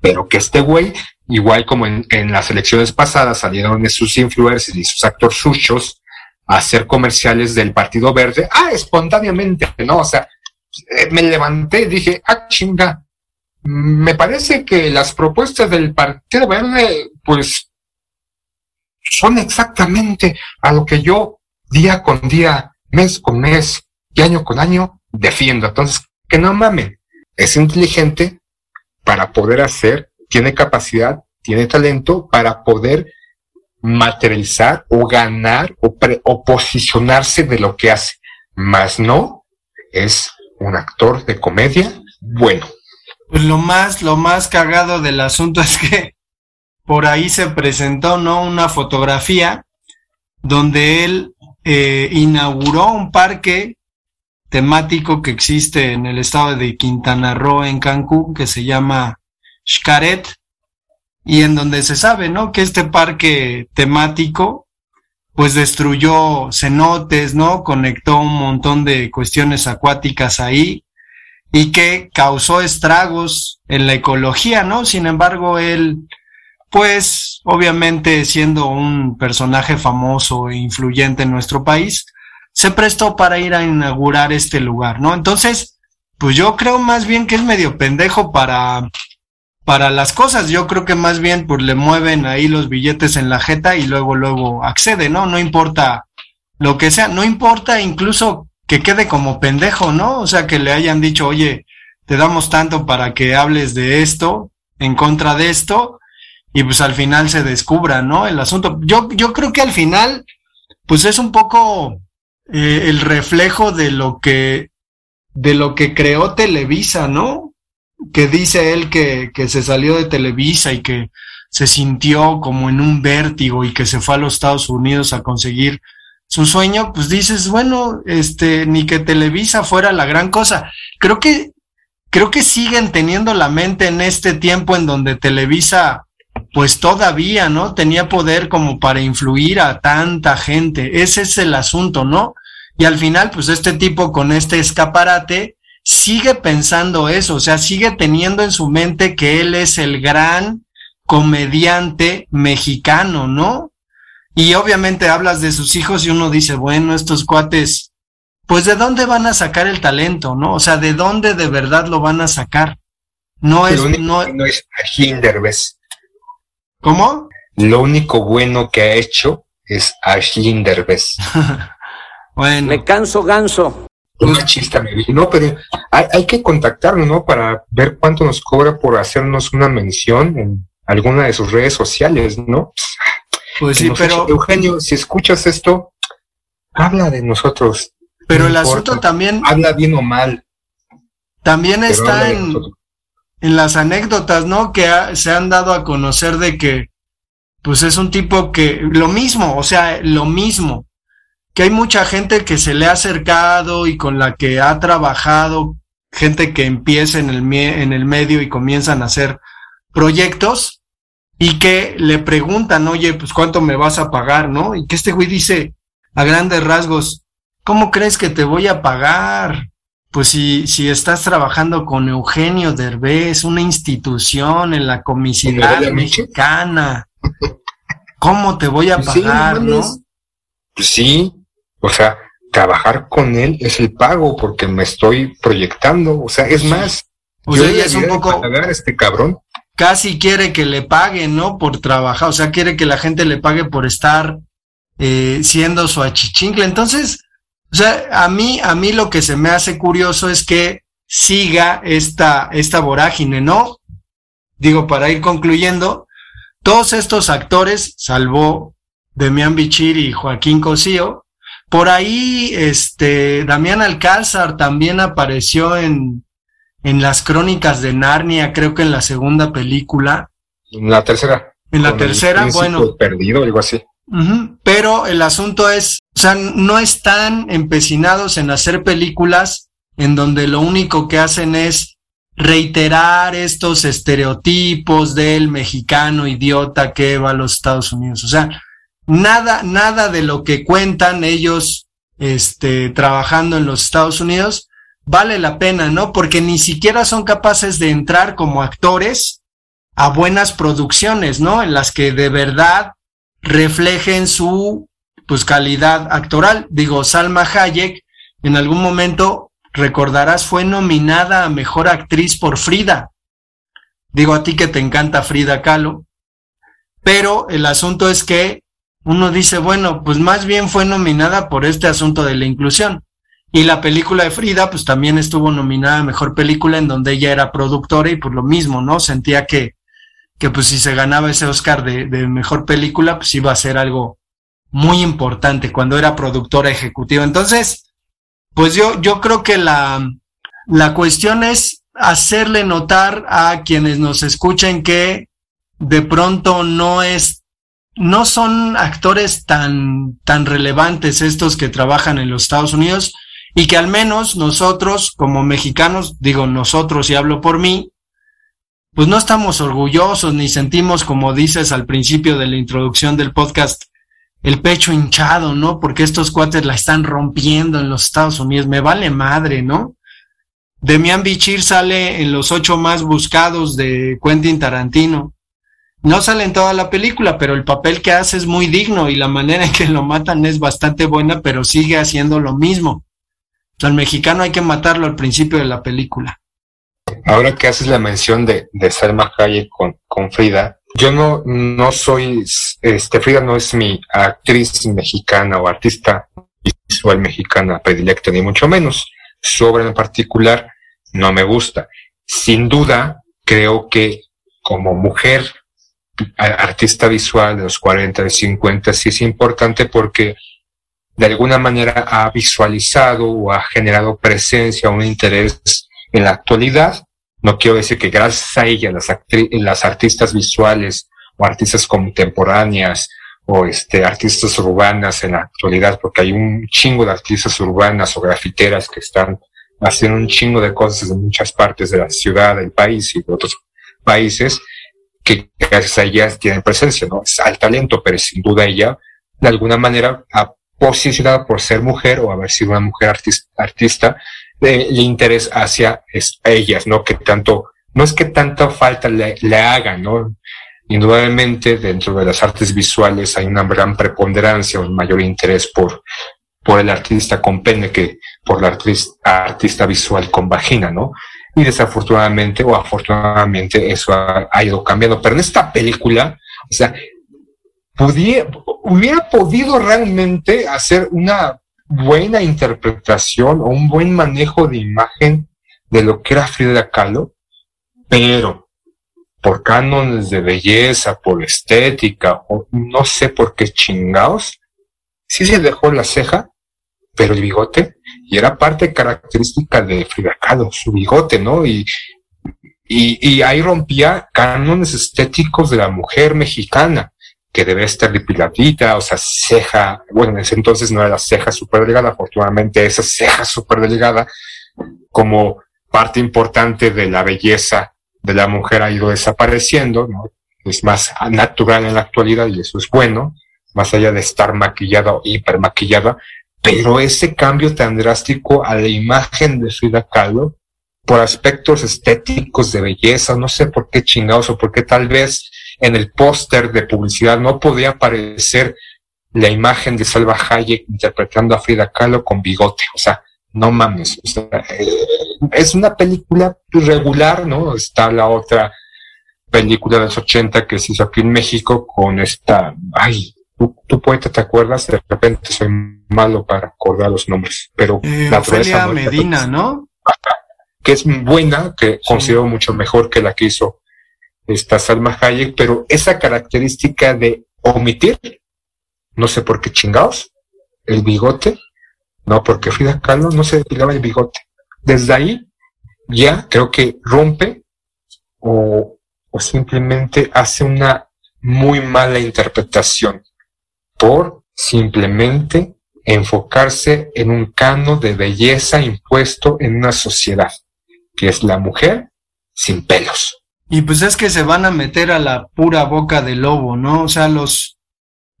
Pero que este güey, igual como en, las elecciones pasadas salieron sus influencers y sus actores suchos a hacer comerciales del Partido Verde, ah, espontáneamente, ¿no? O sea, eh, me levanté y dije, ah, chinga, me parece que las propuestas del Partido Verde, pues, son exactamente a lo que yo día con día, mes con mes y año con año defiendo. Entonces, que no mamen, es inteligente para poder hacer, tiene capacidad, tiene talento para poder materializar o ganar o, o posicionarse de lo que hace. Más no es un actor de comedia bueno. Pues lo más, lo más cagado del asunto es que por ahí se presentó, ¿no? Una fotografía donde él eh, inauguró un parque temático que existe en el estado de Quintana Roo, en Cancún, que se llama Xcaret, y en donde se sabe, ¿no? Que este parque temático, pues destruyó cenotes, ¿no? Conectó un montón de cuestiones acuáticas ahí y que causó estragos en la ecología, ¿no? Sin embargo, él, pues, obviamente siendo un personaje famoso e influyente en nuestro país, se prestó para ir a inaugurar este lugar, ¿no? Entonces, pues yo creo más bien que es medio pendejo para, para las cosas. Yo creo que más bien, pues le mueven ahí los billetes en la jeta y luego, luego accede, ¿no? No importa lo que sea, no importa incluso que quede como pendejo, ¿no? O sea, que le hayan dicho, oye, te damos tanto para que hables de esto, en contra de esto, y pues al final se descubra, ¿no? El asunto. Yo, yo creo que al final, pues es un poco eh, el reflejo de lo que, de lo que creó Televisa, ¿no? Que dice él que, que se salió de Televisa y que se sintió como en un vértigo y que se fue a los Estados Unidos a conseguir su sueño, pues dices, bueno, este, ni que Televisa fuera la gran cosa. Creo que, creo que siguen teniendo la mente en este tiempo en donde Televisa, pues todavía, ¿no? Tenía poder como para influir a tanta gente. Ese es el asunto, ¿no? Y al final, pues este tipo con este escaparate sigue pensando eso, o sea, sigue teniendo en su mente que él es el gran comediante mexicano, ¿no? Y obviamente hablas de sus hijos y uno dice, bueno, estos cuates, pues de dónde van a sacar el talento, ¿no? O sea, de dónde de verdad lo van a sacar. No es, no, no es Derbez. ¿Cómo? Lo único bueno que ha hecho es Ashlyn Derbez. bueno. Me canso ganso. Un chista me dijo, no, pero hay, hay que contactarlo, ¿no? Para ver cuánto nos cobra por hacernos una mención en alguna de sus redes sociales, ¿no? Pues sí, pero. Eugenio, si escuchas esto, habla de nosotros. Pero el asunto también. Habla bien o mal. También está en, en las anécdotas, ¿no? Que se han dado a conocer de que, pues es un tipo que, lo mismo, o sea, lo mismo, que hay mucha gente que se le ha acercado y con la que ha trabajado, gente que empieza en el, en el medio y comienzan a hacer proyectos y que le preguntan, oye, pues cuánto me vas a pagar, ¿no? Y que este güey dice a grandes rasgos, ¿cómo crees que te voy a pagar? Pues si, si estás trabajando con Eugenio Derbez, una institución en la comicidad mexicana, ¿cómo te voy a pagar, no? Pues sí, o sea, trabajar con él es el pago porque me estoy proyectando, o sea, es más, o sea, es un poco pagar a este cabrón. Casi quiere que le paguen, ¿no? Por trabajar, o sea, quiere que la gente le pague por estar eh, siendo su achichincle. Entonces, o sea, a mí, a mí lo que se me hace curioso es que siga esta, esta vorágine, ¿no? Digo, para ir concluyendo, todos estos actores, salvo Demián Bichir y Joaquín Cosío, por ahí, este, Damián Alcázar también apareció en, en las crónicas de Narnia, creo que en la segunda película. En la tercera. En la tercera, bueno. Perdido, algo así. Pero el asunto es, o sea, no están empecinados en hacer películas en donde lo único que hacen es reiterar estos estereotipos del mexicano idiota que va a los Estados Unidos. O sea, nada, nada de lo que cuentan ellos, este, trabajando en los Estados Unidos vale la pena, ¿no? Porque ni siquiera son capaces de entrar como actores a buenas producciones, ¿no? En las que de verdad reflejen su pues calidad actoral. Digo, Salma Hayek en algún momento recordarás fue nominada a mejor actriz por Frida. Digo a ti que te encanta Frida Kahlo, pero el asunto es que uno dice, bueno, pues más bien fue nominada por este asunto de la inclusión. Y la película de Frida, pues también estuvo nominada a mejor película en donde ella era productora y pues lo mismo, ¿no? Sentía que, que pues si se ganaba ese Oscar de, de mejor película, pues iba a ser algo muy importante cuando era productora ejecutiva. Entonces, pues yo, yo creo que la, la cuestión es hacerle notar a quienes nos escuchen que de pronto no es, no son actores tan, tan relevantes estos que trabajan en los Estados Unidos y que al menos nosotros como mexicanos, digo nosotros y hablo por mí, pues no estamos orgullosos ni sentimos, como dices al principio de la introducción del podcast, el pecho hinchado, ¿no? Porque estos cuates la están rompiendo en los Estados Unidos. Me vale madre, ¿no? Demian Bichir sale en los ocho más buscados de Quentin Tarantino. No sale en toda la película, pero el papel que hace es muy digno y la manera en que lo matan es bastante buena, pero sigue haciendo lo mismo. El mexicano hay que matarlo al principio de la película. Ahora que haces la mención de, de Salma Hayek con, con Frida, yo no, no soy, este, Frida no es mi actriz mexicana o artista visual mexicana predilecta, ni mucho menos. Su obra en particular no me gusta. Sin duda, creo que como mujer, artista visual de los 40, de 50, sí es importante porque de alguna manera ha visualizado o ha generado presencia, un interés en la actualidad. No quiero decir que gracias a ella las, las artistas visuales o artistas contemporáneas o este, artistas urbanas en la actualidad, porque hay un chingo de artistas urbanas o grafiteras que están haciendo un chingo de cosas en muchas partes de la ciudad, del país y de otros países, que gracias a ellas tienen presencia, ¿no? Es al talento, pero sin duda ella, de alguna manera, ha posicionado por ser mujer o haber sido una mujer artista, artista de- el interés hacia ellas, ¿no? Que tanto, no es que tanta falta le, le hagan, ¿no? Indudablemente, dentro de las artes visuales hay una gran preponderancia, un mayor interés por, por el artista con pene que por la artista, artista visual con vagina, ¿no? Y desafortunadamente o afortunadamente eso ha, ido cambiando. Pero en esta película, o sea, pudiera, hubiera podido realmente hacer una buena interpretación o un buen manejo de imagen de lo que era Frida Kahlo, pero por cánones de belleza, por estética, o no sé por qué chingados, sí se dejó la ceja, pero el bigote, y era parte característica de Frida Kahlo, su bigote, ¿no? Y, y, ahí rompía cánones estéticos de la mujer mexicana, que debe estar depiladita, o sea, ceja, bueno, en ese entonces no era la ceja súper delgada, afortunadamente esa ceja súper delgada, como parte importante de la belleza de la mujer ha ido desapareciendo, ¿no? Es más natural en la actualidad y eso es bueno, más allá de estar maquillada o hipermaquillada, pero ese cambio tan drástico a la imagen de Frida Kahlo, por aspectos estéticos de belleza, no sé por qué chingados o por qué tal vez en el póster de publicidad no podía aparecer la imagen de Salva Hayek interpretando a Frida Kahlo con bigote, o sea, no mames, o sea, eh, es una película regular, ¿no? Está la otra película de los 80 que se hizo aquí en México con esta, ay, tú, tú poeta te acuerdas, de repente soy malo para acordar los nombres, pero Eh, Naturaleza Muerta, Medina, ¿no? que es buena, que considero mucho mejor que la que hizo esta Salma Hayek, pero esa característica de omitir, no sé por qué chingados, el bigote, no, porque Frida Kahlo no se depilaba el bigote. Desde ahí ya creo que rompe o, o simplemente hace una muy mala interpretación por simplemente enfocarse en un cano de belleza impuesto en una sociedad, que es la mujer sin pelos. Y pues es que se van a meter a la pura boca del lobo, ¿no? O sea, los,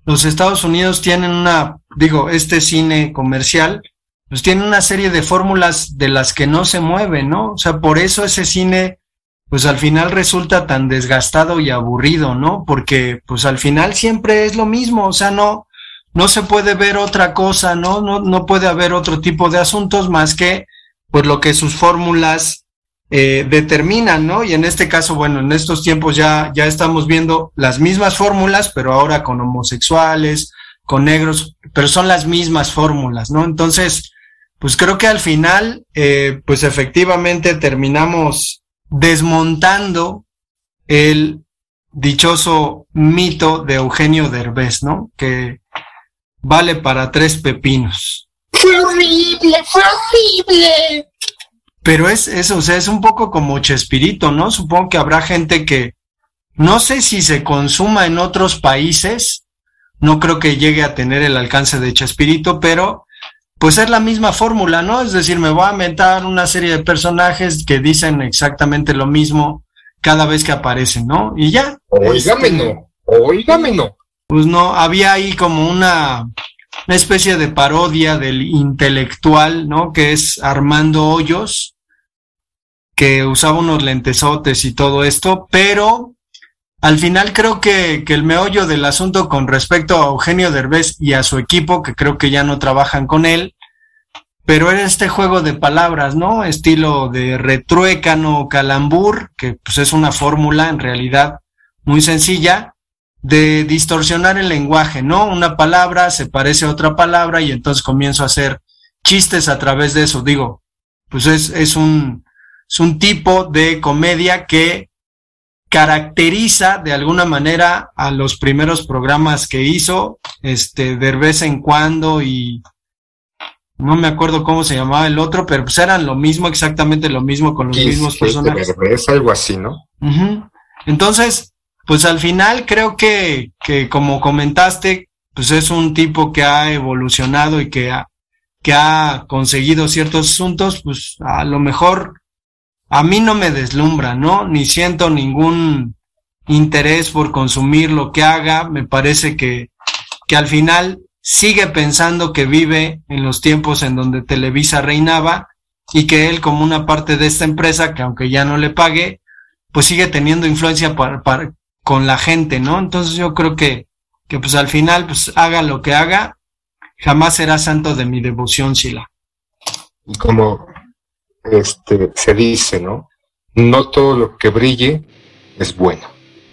los Estados Unidos tienen una, digo, este cine comercial, pues tiene una serie de fórmulas de las que no se mueve, ¿no? O sea, por eso ese cine, pues al final resulta tan desgastado y aburrido, ¿no? Porque pues al final siempre es lo mismo, o sea, no, no se puede ver otra cosa, ¿no? No, no puede haber otro tipo de asuntos más que pues lo que sus fórmulas eh, determinan, ¿no? Y en este caso, bueno, en estos tiempos ya, ya estamos viendo las mismas fórmulas, pero ahora con homosexuales, con negros, pero son las mismas fórmulas, ¿no? Entonces, pues creo que al final, eh, pues efectivamente terminamos desmontando el dichoso mito de Eugenio Derbez, ¿no? Que vale para tres pepinos. Fue horrible, fue horrible. Pero es eso, o sea, es un poco como Chespirito, ¿no? Supongo que habrá gente que no sé si se consuma en otros países, no creo que llegue a tener el alcance de Chespirito, pero pues es la misma fórmula, ¿no? Es decir, me voy a inventar una serie de personajes que dicen exactamente lo mismo cada vez que aparecen, ¿no? Y ya. Óigame Este, no, óigame no. Pues no, había ahí como una, una especie de parodia del intelectual, ¿no? Que es Armando Hoyos, que usaba unos lentesotes y todo esto, pero al final creo que, que el meollo del asunto con respecto a Eugenio Derbez y a su equipo, que creo que ya no trabajan con él, pero era este juego de palabras, ¿no? Estilo de retruécano, calambur, que pues es una fórmula en realidad muy sencilla, de distorsionar el lenguaje, ¿no? Una palabra se parece a otra palabra y entonces comienzo a hacer chistes a través de eso. Digo, pues es, es un, es un tipo de comedia que caracteriza de alguna manera a los primeros programas que hizo, este, de vez en cuando y no me acuerdo cómo se llamaba el otro, pero pues eran lo mismo, exactamente lo mismo con los mismos personajes. Es algo así, ¿no? Entonces, pues al final creo que, que como comentaste, pues es un tipo que ha evolucionado y que ha, que ha conseguido ciertos asuntos, pues a lo mejor a mí no me deslumbra, ¿no? Ni siento ningún interés por consumir lo que haga. Me parece que, que al final sigue pensando que vive en los tiempos en donde Televisa reinaba y que él como una parte de esta empresa, que aunque ya no le pague, pues sigue teniendo influencia para, con la gente, ¿no? Entonces yo creo que, que pues al final, pues haga lo que haga, jamás será santo de mi devoción, Sila. Como este, se dice, ¿no? No todo lo que brille es bueno.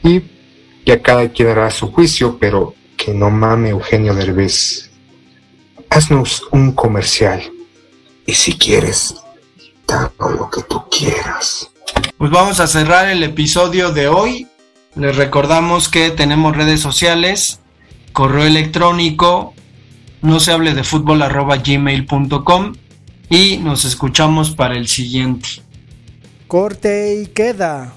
Y ya cada quien hará su juicio, pero que no mame Eugenio Derbez. Haznos un comercial. Y si quieres, todo lo que tú quieras. Pues vamos a cerrar el episodio de hoy. Les recordamos que tenemos redes sociales, correo electrónico, no se hable de fútbol arroba gmail.com y nos escuchamos para el siguiente. Corte y queda.